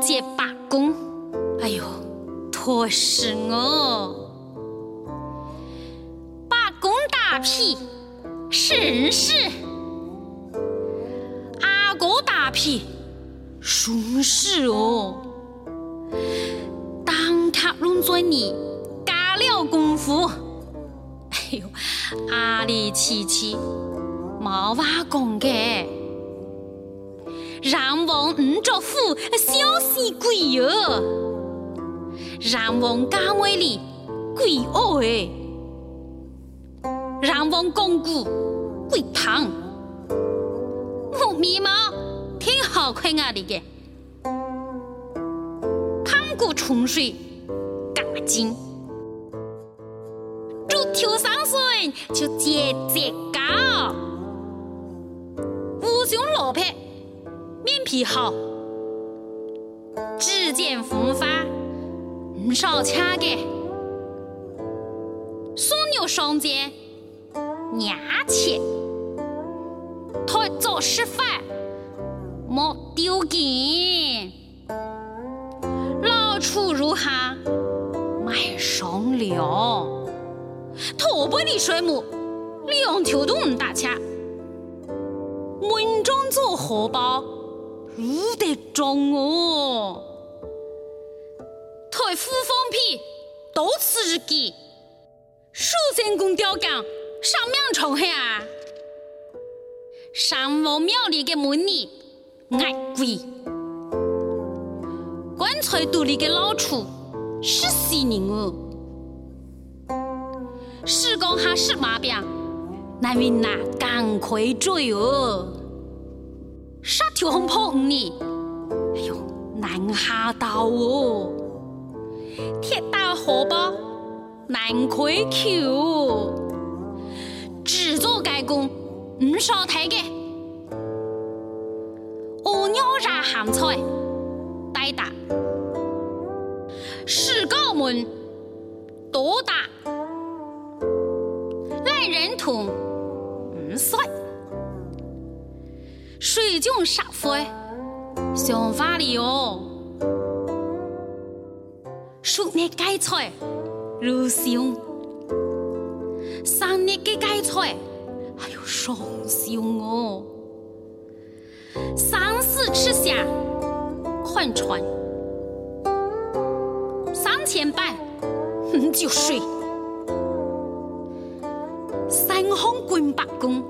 界罢工，哎呦，拖死王家妹里鬼恶哎！让王公姑鬼胖，木眉毛挺好看啊！你个胖骨冲水嘎精，猪头上水就节节高，乌胸罗皮。面皮好，唔少掐嘅。双牛双肩，牙切，台做示范，莫丢劲。老处如下，买双料，头背的水母，两条都唔打掐。门中做荷包。不得中哦！台虎放屁，多刺激！蜀山公吊杆上面冲下，山王庙里的门里爱鬼，棺材肚里的老鼠是死人哦！时光还是马鞭，难为那赶快追哦！杀条红跑五里，哎呦，难下刀哦！铁打荷包难开口，制作改工唔少睇嘅。鹅鸟炸咸菜，带打；石膏门多打，来人同唔帅。水晶沙灰，想法里哦。树叶芥菜，如香；三叶嘅芥菜，还有双香哦。三四吃下，款穿；三千板，就睡。三红滚八公，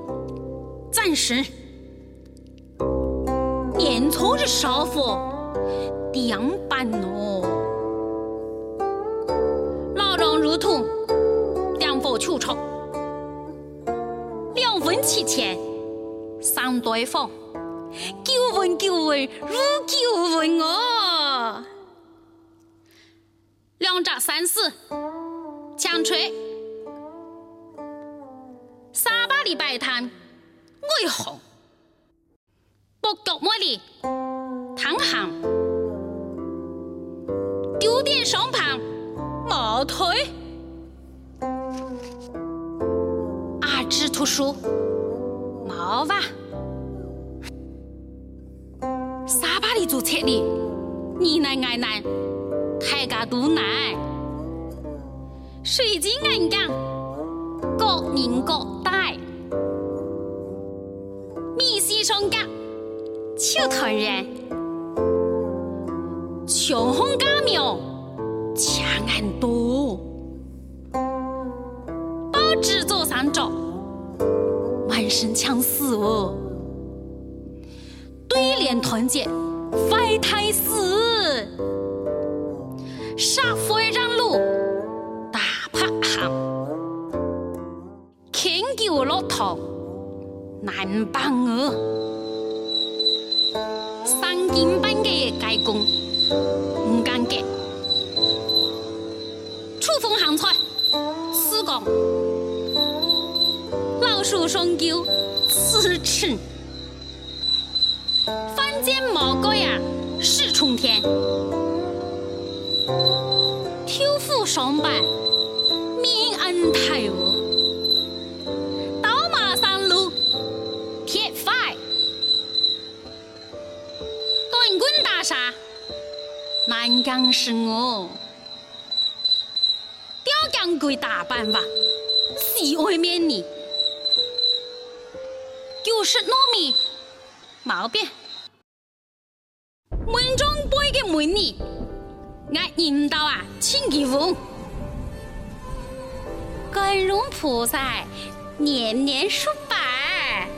暂时。年初的少妇两板哦，老人如同两佛求钞，两分七钱三对方，九文九文如九文哦，两扎三四强吹，三百里摆摊为何？不脚茉莉，唐行，丢点双旁，毛腿，书，毛吧，沙巴里做车里，你奶爱奶，太家都奶，水晶眼镜，各人各戴，米西双夹。秋团人，秋红家苗，强很多。满身强死哦。对联团结，快太死。杀非让路，大拍行。天狗骆驼，难帮哦。三更半夜开工，唔敢干。楚风行菜，四个老鼠双狗，四尺。翻间毛狗呀，是冲天。挑夫双板，面安太哦。想是我。雕匠鬼打扮吧，喜外面你，就是糯米，毛病。门中背个门呢，俺引导啊，请给问。观音菩萨年年数百，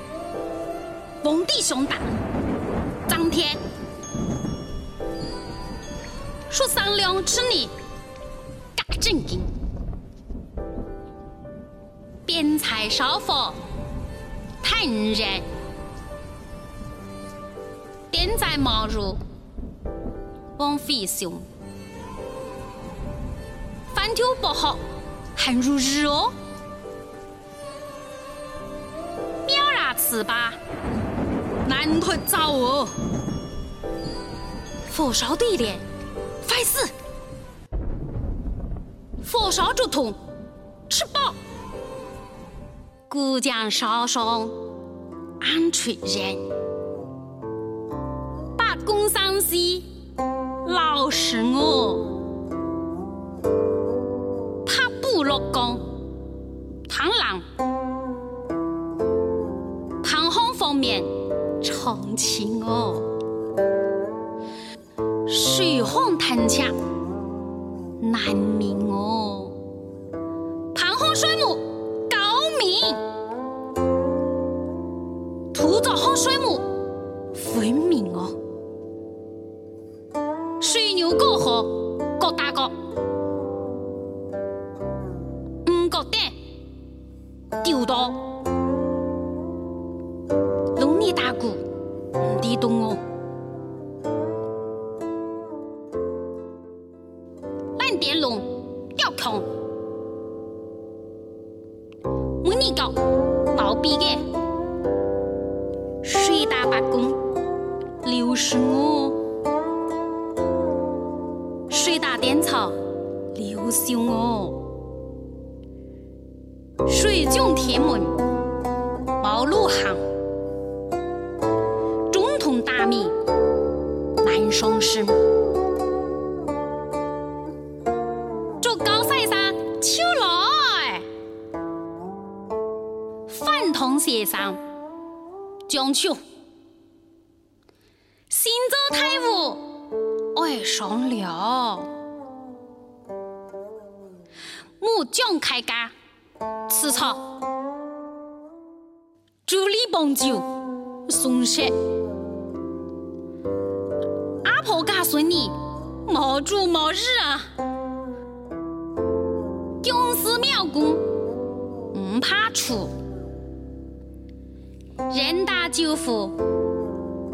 皇帝兄大，张天说三两吃你，嘎正经，边菜烧火，太热，点在毛如，王飞兄，饭条不好。很如日哦，秒啦吃吧，难腿走哦，火烧对联，快死，火烧竹筒，吃饱，古江烧上安炊人，八公上西，老是我。落江，螳螂，螳螂方面长情哦，水旱滩墙难明哦，大电草六十五。水井天门，毛路行，中通大米难上市。这高赛山秋来，饭堂先生讲求，新州太武爱上了，木匠开家。吃草，助力帮酒，送食。阿婆告诉你，毛主毛日啊，公司庙公。唔怕出，人大舅父。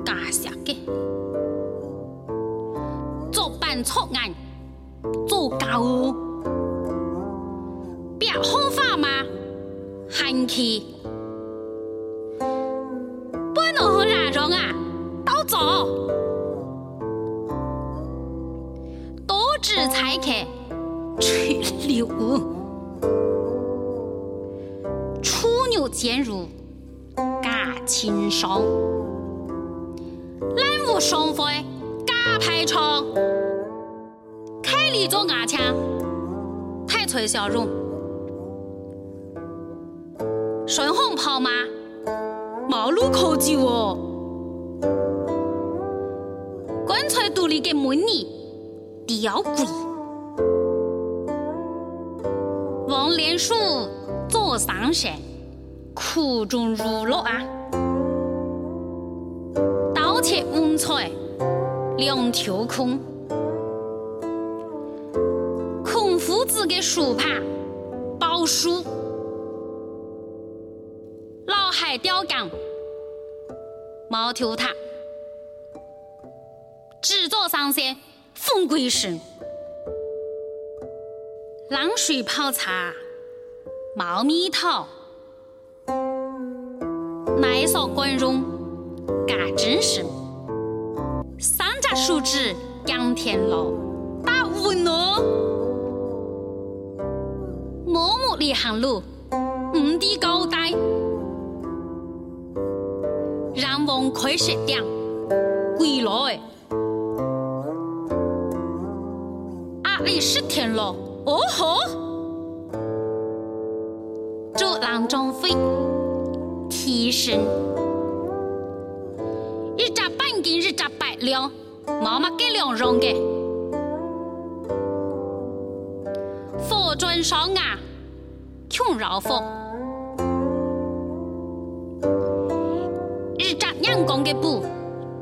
家下嘅，做办错案，做高。表好法吗？喊去，不能和哪种啊？都走，多指才客吹牛，处牛见如假轻伤，冷无双飞假排场，开里做牙枪，太吹笑容。顺风跑马，毛路可走哦。棺材独立给门里吊贵，王连树坐上山，苦中如乐啊。刀切五彩两条空，孔夫子的书盘宝书。海雕钢、毛头塔，制作上线风归神，冷水泡茶，毛蜜桃，奶烧关荣，嘎真神，三家树枝杨天老，大乌诺，默默离行路，五地高呆台。让王开石点，归来，里是天了，哦吼！主郎中飞，提神，一扎半斤，一扎百两，妈妈给两容的。佛尊上啊，穷绕佛，公的布，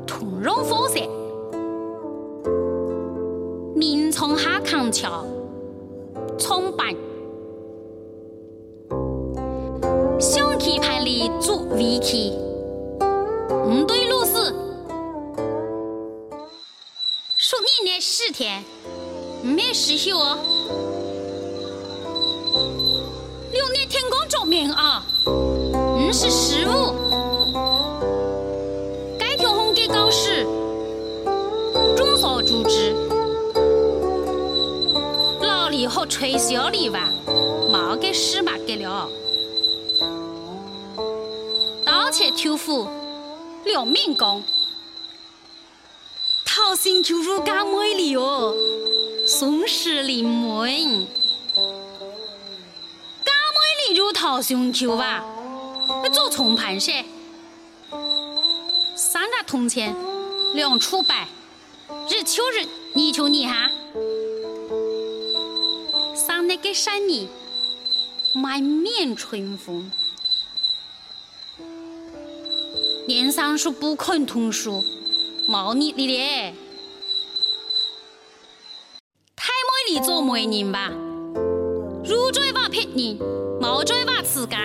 同容佛色。明从下康桥，冲板，象棋盘里做围棋，五对路子，数你那十天，没失休哦。六年天公照明啊，五是十五，该条红给告示，众所周知。老李和吹箫哩哇，毛给事嘛给了。刀切豆腐，刘敏公，桃心就如干美丽哦，松石临门，干美丽如桃心球哇，做重盘噻。铜钱，两处白，日秋日，你求你哈。那个山里满面春风，年上树不肯同树，毛你的嘞，太美丽做媒人吧，如追把骗人，毛追把自家，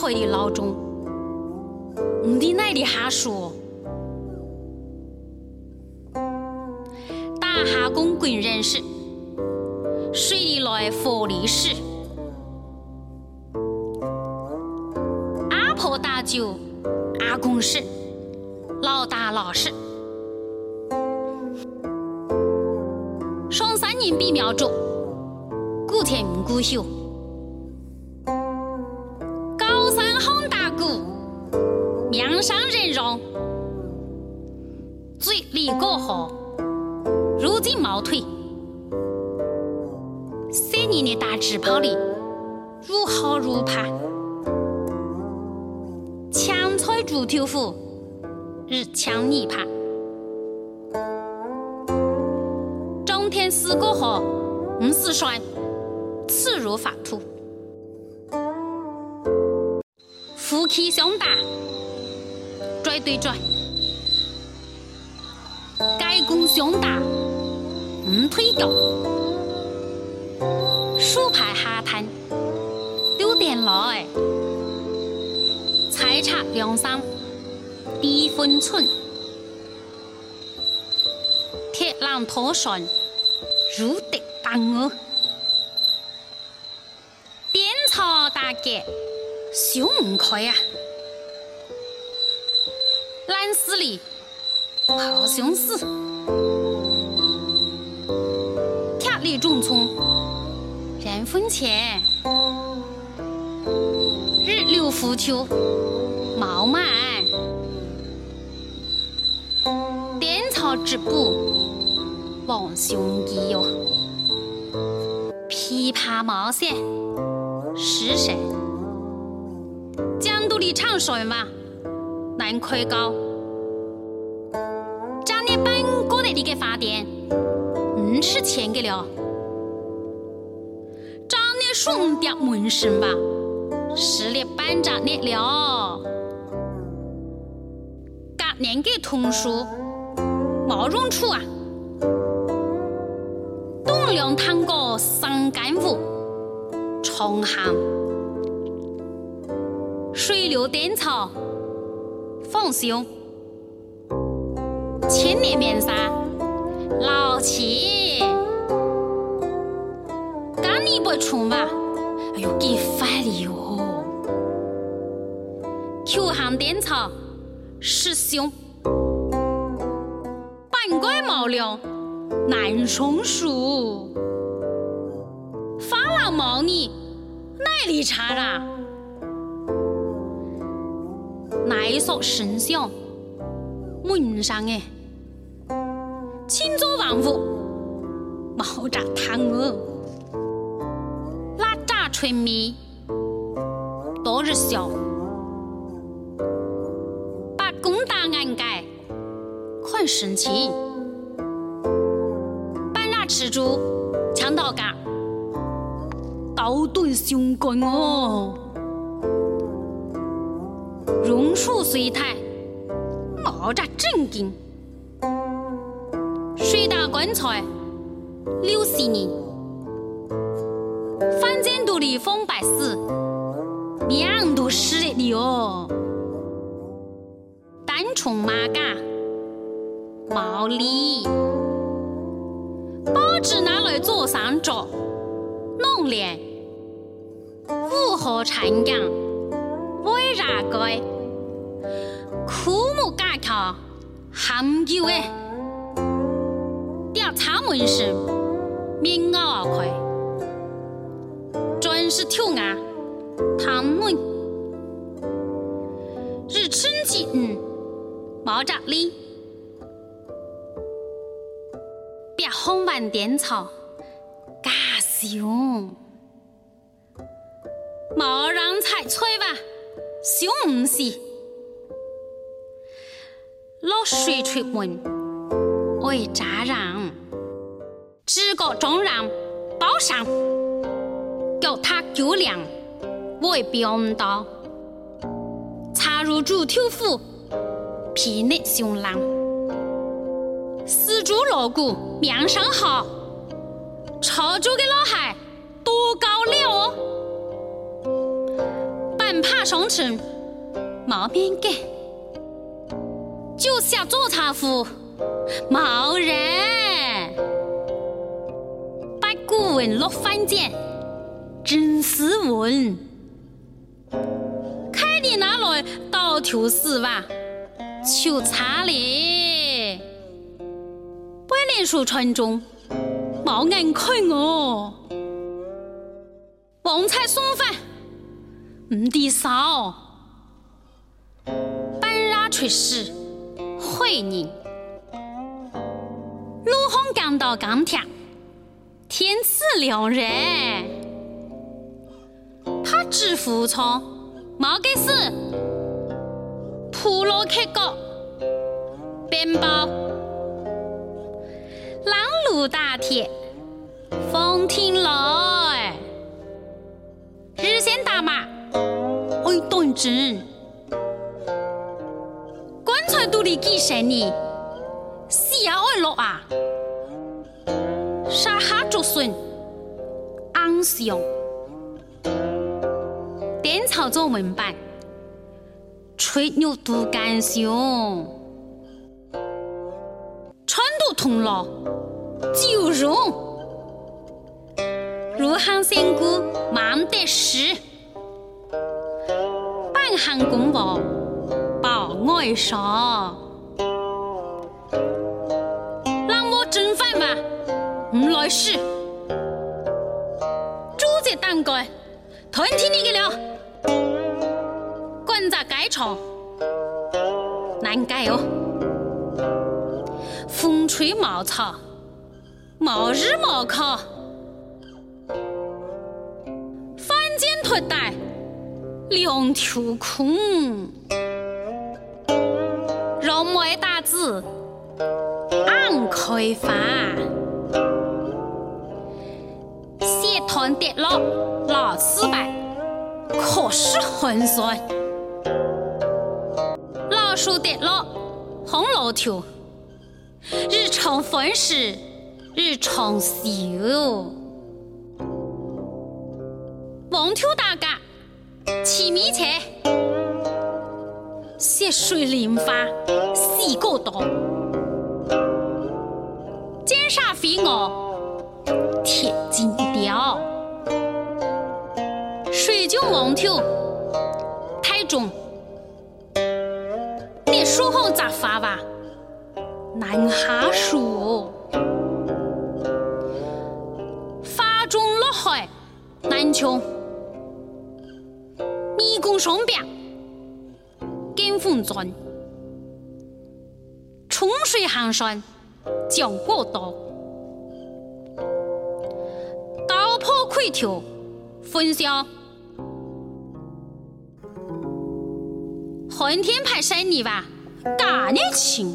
太会的老钟，你的奶的哈说。哈公贵人士，水里来佛力士，阿婆打酒，阿公是。老大老实，双三人比苗族，古田古秀，面上人容，嘴里过河。如今毛腿，三年的大纸炮里，如好如怕。枪菜猪头腐，日强泥怕。中天四过后，五四栓，刺如法土。夫妻相打，拽对拽，盖公相打。五腿脚，树排下滩，六点来，菜茶两三，低分寸，铁栏拖船，如得当我，点草大街，修唔开呀，烂死里，好相似。里种葱，人分钱，日柳浮秋，毛满，点草织布，望兄弟哟，琵琶毛线，是谁？江都里唱水嘛，难开高，张你半个的你给发电。五是钱给了，长得顺点门生吧，是的班长你了，赶年给同书，毛用处啊，栋梁堂阁三干屋，重行，水流颠草，放胸，千年面纱。老七，干你不冲吧？哎呦，给烦了哟！秋寒颠草，师兄，半怪毛料难松树，发老毛呢？哪里差啦？那一所神像，门上哎。青州万物，毛扎汤哦，拉扎春米，多日笑，把公打眼盖，看神情，半拉吃猪，抢到家，刀盾雄关哦，榕树随台，毛扎正经。水打棺材，六十年；反间独立风白死，两都是的哦。单冲马嘎，毛里，报纸拿来做上桌，弄脸，五河长江，为啥该？枯木架桥，很久哎。他们是棉袄啊，快，专是挑啊，他们日春季嗯，毛扎里，别红万点草，嘎凶，毛让菜吹吧，凶死，老水出门，为扎让。只个中让包上，叫他酒量为表道，插入主头府，皮内雄狼，死猪锣鼓面上好，朝主的老孩多高了哦，半爬上城毛面给，就下做茶壶毛人。文落翻简，真斯文。看你拿来倒头死吧，就差哩。百年书传中，冇眼看我。旺财送饭，唔抵少。半拉出世，会人。陆红刚到钢铁。天赐良人，他只服从，冇给死，普罗克高，鞭包，拦路打铁，风听来，日线打马，爱断针，棺材肚里几十年，死也爱落啊！杀哈竹笋，昂香，点草做门板，吹牛都干香，穿都通了，酒容，入行仙姑忙得事，半行公婆报外少，让我蒸饭吧。唔来事，主子当该，吞听你的了，管咋该唱，难改哦。风吹茅草，冒日冒烤，翻肩脱带，两条空，肉没打字，暗开发。团跌落老失败，可是很酸。老树跌落红楼头，日长分时日长休。望头大家起米车，血水淋花四个多，奸杀飞蛾。铁金雕，水晶王头，太重。你书后咋发吧？难下书。发中落海难穷，迷宫双边，金凤钻，冲水寒山讲过道，刀破盔条，分晓。寒天派生你吧，大热情。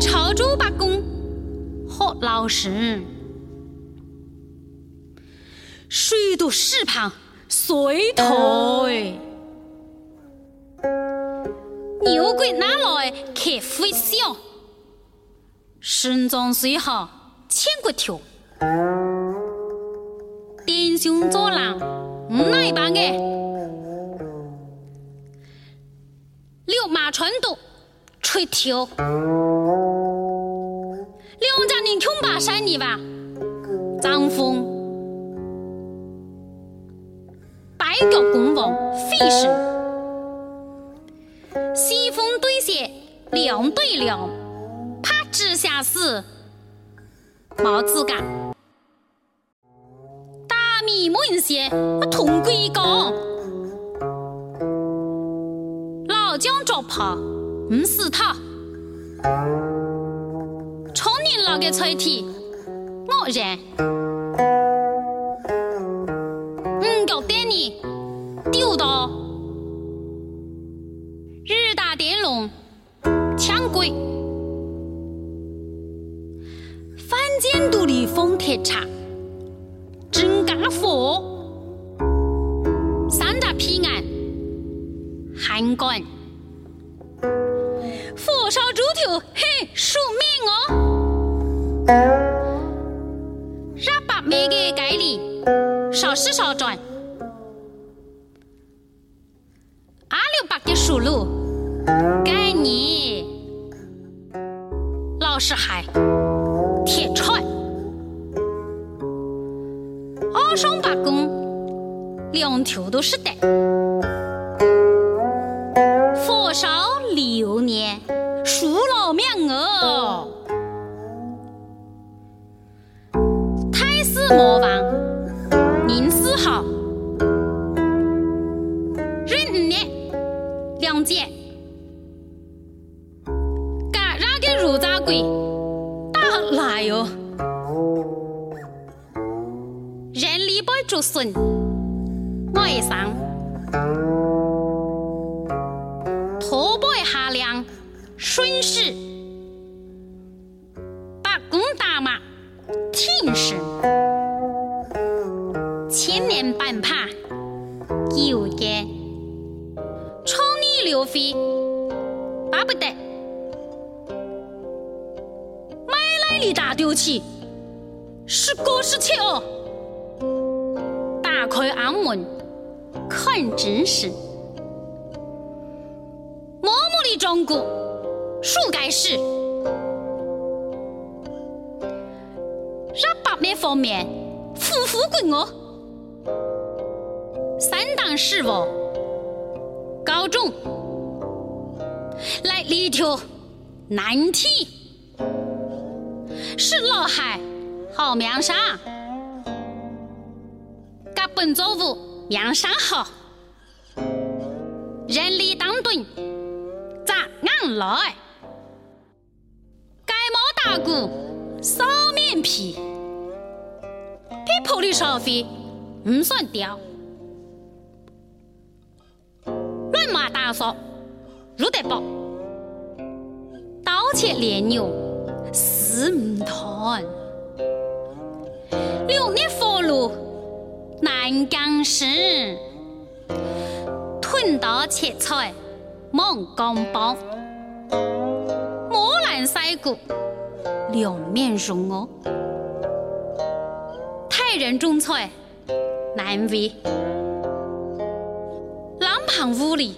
朝主八公，好老实。水都石旁碎退，牛鬼哪来客飞笑？身装水好千骨条，弟兄做郎唔耐办嘅，六马船渡吹条，两家人穷把山泥吧，张风。一个公王费神，西风对斜两对两，怕直下死，毛子干，大米门些同归高，老将捉怕唔死他，冲你老嘅菜体，我认。抢鬼，翻间独立风铁茶，真家伙，三大平安汉官，火烧猪头嘿数命哦，让把每个盖里少时少转。属路，该是海铁串，二双八公，两条都是带。力不竹笋，我一上，拖把下梁，顺势，把弓打马，挺身，千年半爬，有根。刘飞，巴不得，买来的大丢弃，是过是切哦。打开暗门，看真实，默默的中国，数该是，让八面方面，夫妇归我，三当十我，高中。来里头难题，是老海好命上，本作物命上好，人力当盾咋硬来？盖帽打鼓扫面皮，皮铺的烧费唔算掉，乱马打扫。入得宝，刀切连牛死唔断，六年佛路南江市，吞刀切菜猛钢包，磨烂腮骨两面容哦，太人种菜难为，两旁屋里。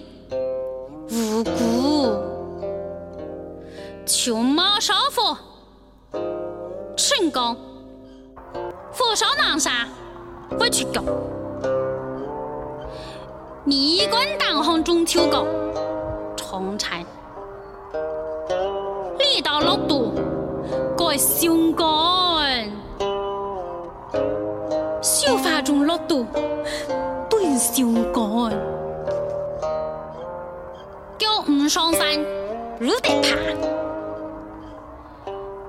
无辜，穷猫烧火，成功，火烧南山，我去搞。逆观当行中秋搞，重产，力道落度，改胸肝，手法中落度，对胸肝。叫五双山，入得怕。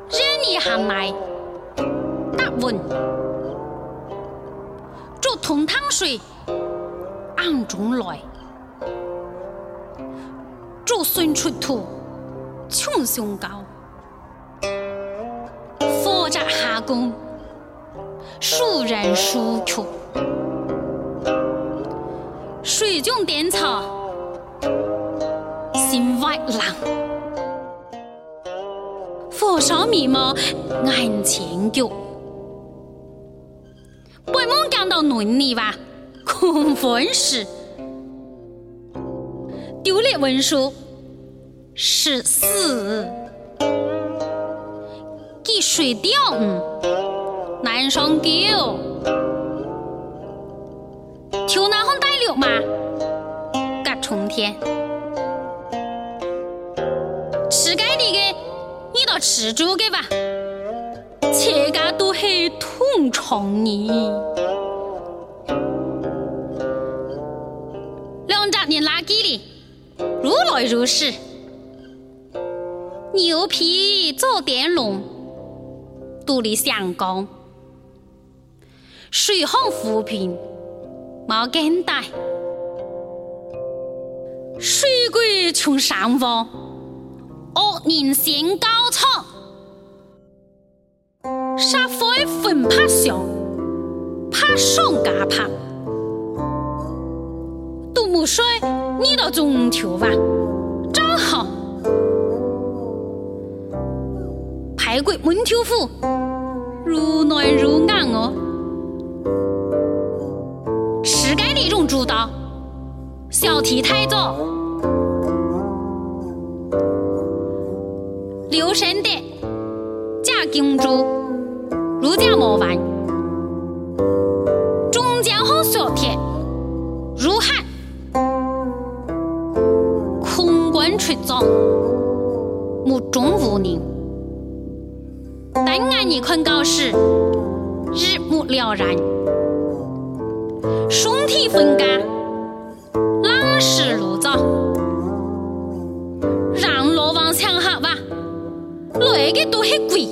热你行来，打稳，煮通汤水，暗中来，竹笋出土，穷胸高，火炸下工，熟人熟曲，水中点草，心外浪。火烧眉毛眼前脚，本梦讲到伦理吧，空分时，丢了文书。是死，给水掉难上狗，跳那红带柳嘛，隔春天。吃猪的吧，切家都是同床人。两家人拉鸡哩，如来如是。牛皮做点龙，肚里香光。水旱扶贫，毛根带。水鬼穷上方。恶人先高草，沙佛的魂怕上，怕上加怕。杜牧说：“你到中秋吧，正好。”排骨焖秋腐，如嫩如硬哦。吃该那种猪刀，小题太早。留神点，假金猪。儒家模范，中间和索铁，如汉，空关出早，目中无宁。等俺一困觉时，日暮了然，双体分干，冷食如早。让老王想好吧，那个都很贵。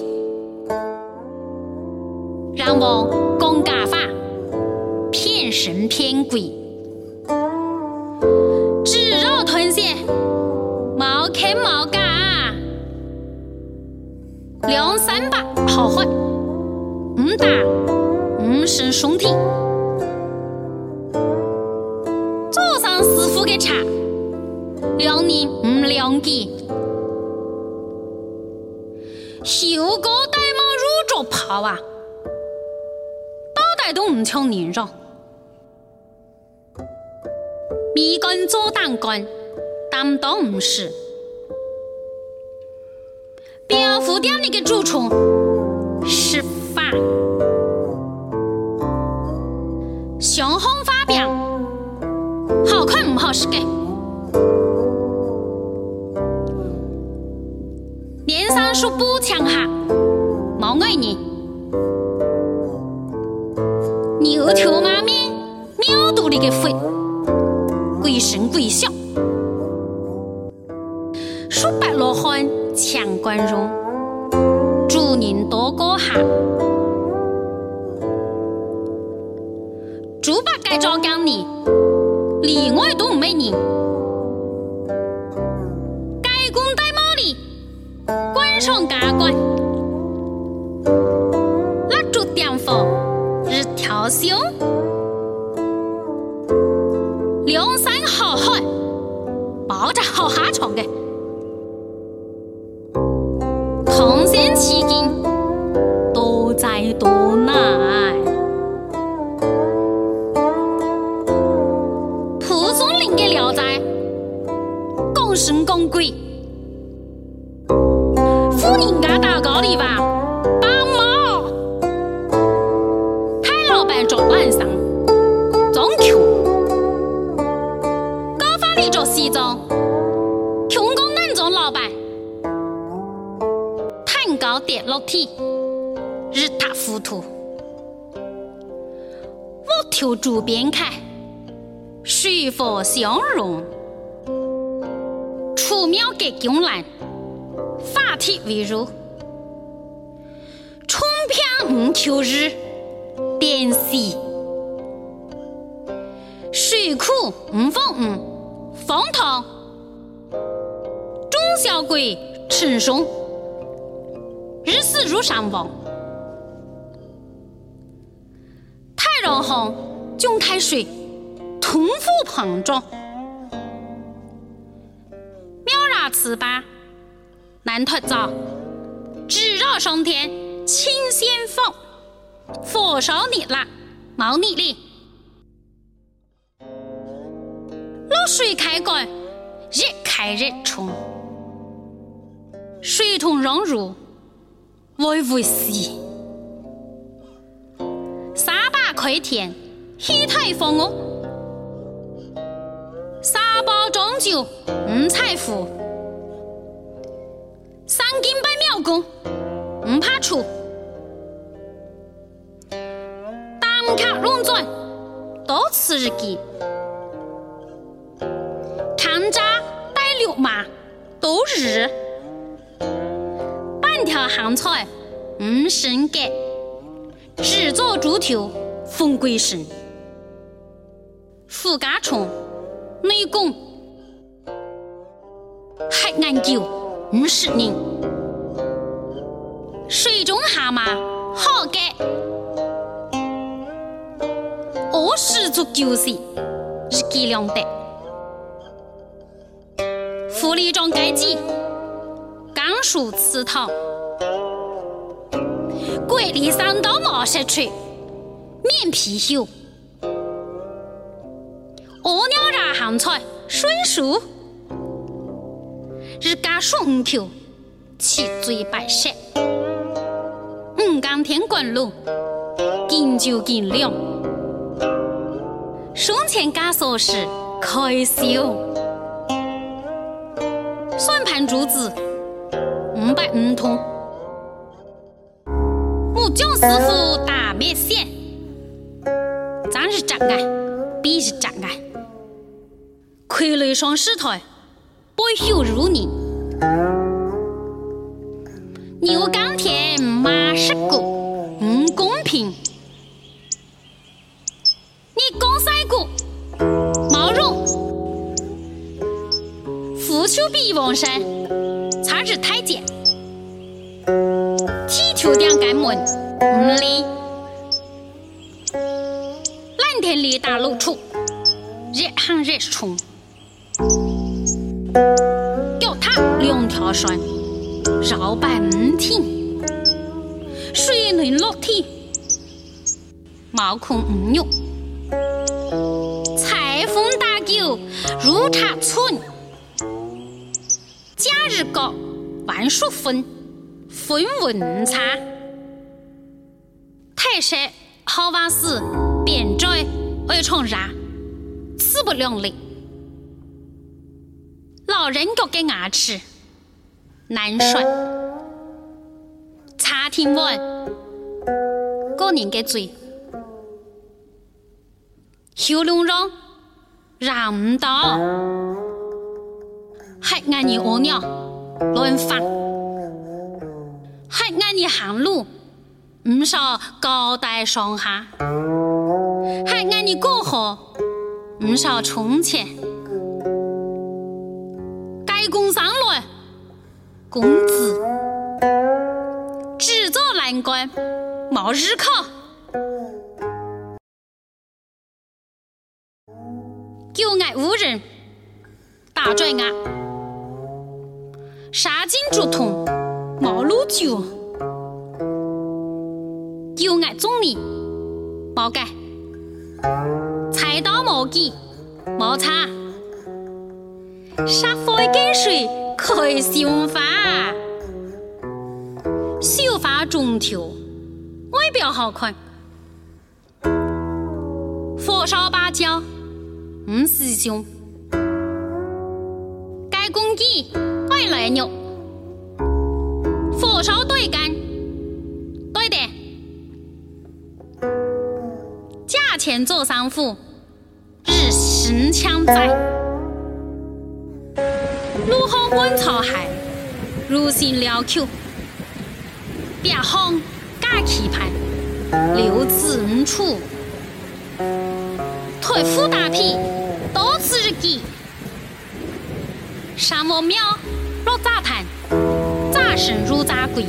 里嘅主厨是饭，相红发表，好看唔好食嘅。说不强哈，冇爱你。牛头马面，庙肚里个肺，鬼神鬼笑。说白罗汉强关容，猪八戒照讲你，里外都唔美人。上家关，蜡烛点火，日调香，梁山好汉，抱着好下床的，太老板做晚上，中秋，高发里做西装，穷工难做老板，蛋糕跌落地，一塌糊涂。我跳竹边开，水火相融，出楚庙给江南，法体为如，冲片五秋日，点西，水库五方五，方塘，中小鬼称颂，日死如山王，太阳红，江太水，通府膨胀。四八南脱早，直绕上天，清仙风，火烧你啦，毛你哩。落水开关，日开日冲，水桶融入，微微细。沙坝开天，喜台风哦，沙包装酒，五彩福。多此日记。看渣带六马，多日。半条咸菜唔生格，只做猪头风鬼神。副家虫内功，黑眼酒。五十人，水中蛤蟆好给，十足九岁，日给两得。福利庄该记，甘肃祠堂，桂林三道毛石锤，面皮秀，鹅鸟染咸菜，水树。日家数五口，七嘴八舌，五江天官路，敬酒敬两，生前枷锁是开销，算盘珠子五百五通，木匠师傅打面线，咱是真爱，必是真爱，傀儡上石台。不休如你，牛耕田马食谷，腐朽比王山，差之太监，剃头两盖门，唔理。蓝天里大露出，热汗热冲。脚踏两条船，绕摆唔停，水能落地，毛孔唔肉，裁缝打狗如茶村，假日搞万数分，分文差，太晒好瓦斯，变拽爱闯热，势不两立。老人家给牙齿难刷，茶听完，个人的嘴，喉咙上让唔到，还爱你屙尿乱放，还爱你行路唔少高低上下，还爱你过河唔少充钱。该工上来，工资只做难关，冇日考。有爱无人，大拽牙，杀尽竹筒？毛颅角旧爱种泥毛盖。菜刀毛笔毛擦沙发跟水？可以秀发。秀发中挑外表好看。火烧芭蕉？嗯师兄。该公鸡？爱来肉，火烧对干，对的，价钱做三副，日行枪在。路后观草海，如心辽口，别行架棋盘，六子五处，腿腹大皮，多此日记。山王庙若杂谈，杂神如杂柜，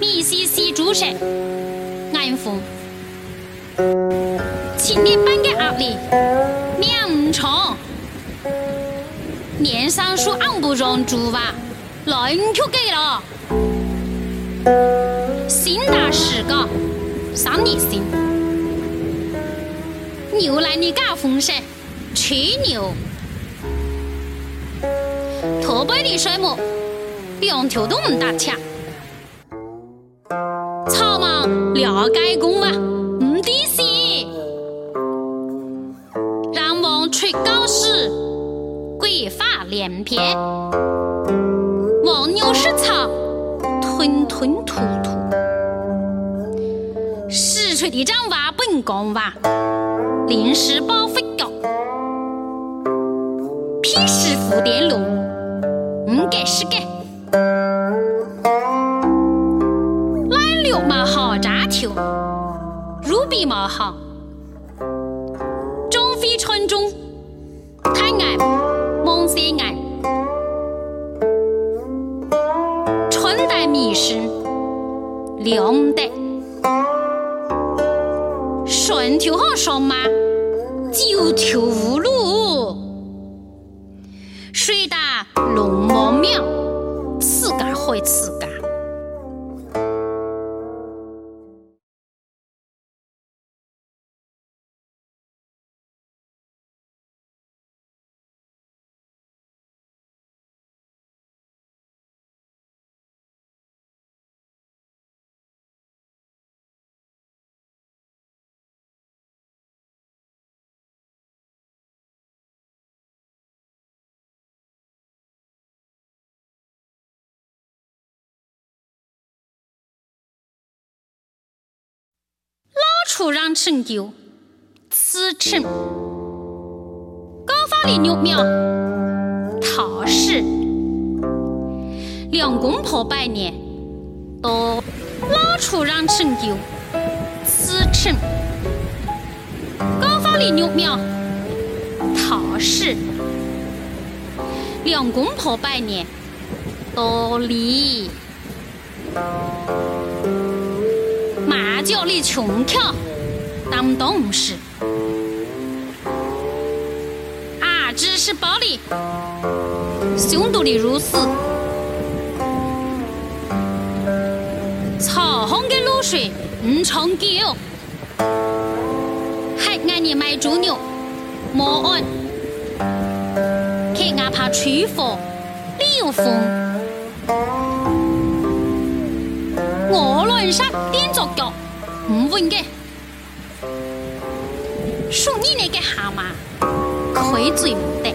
米西西猪食，安风。今年半个阿力，面唔长。年上树昂不让住哇，来唔就给了。新大师个，上你心。牛来你家风声，吹牛。驼背的水母，两条都唔搭恰。草莽了解公哇，唔抵死。让王吹高士，鬼发连篇。黄牛食草，吞吞吐吐。石锤的长娃本讲娃，临时抱佛脚。屁事蝴蝶龙。唔给是给，蓝绿毛好扎头，ruby 比毛好，中非春中，太暗梦色暗，春带迷失，凉得，顺条好上马，九条无路，出让成就，此城高发的牛庙，陶氏两公婆百年，都老出让成就，此城高发的牛庙，陶氏两公婆百年，都离。麻将里穷巧当董事，啊，知识包里凶毒的如此，草红的露水唔长久，还爱你买猪牛，莫安，看俺怕吹风，流风。我乱杀点着脚，唔稳嘅。属你那个蛤蟆，亏嘴唔得。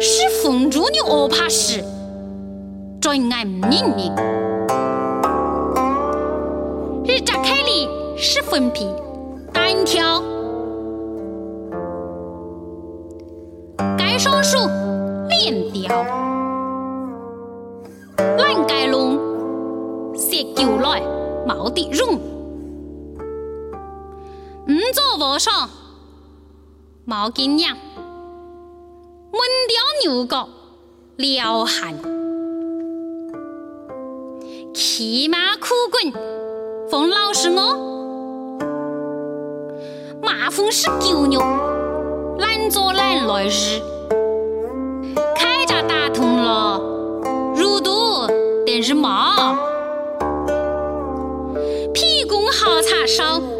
是凤雏你恶怕事，真爱唔认你。日扎开里是粉皮单挑，和尚毛巾娘，闷掉牛角撩汗，骑马苦滚冯老师我，马蜂是狗牛，懒做懒来日，开闸打通了，入肚等是毛。好茶烧。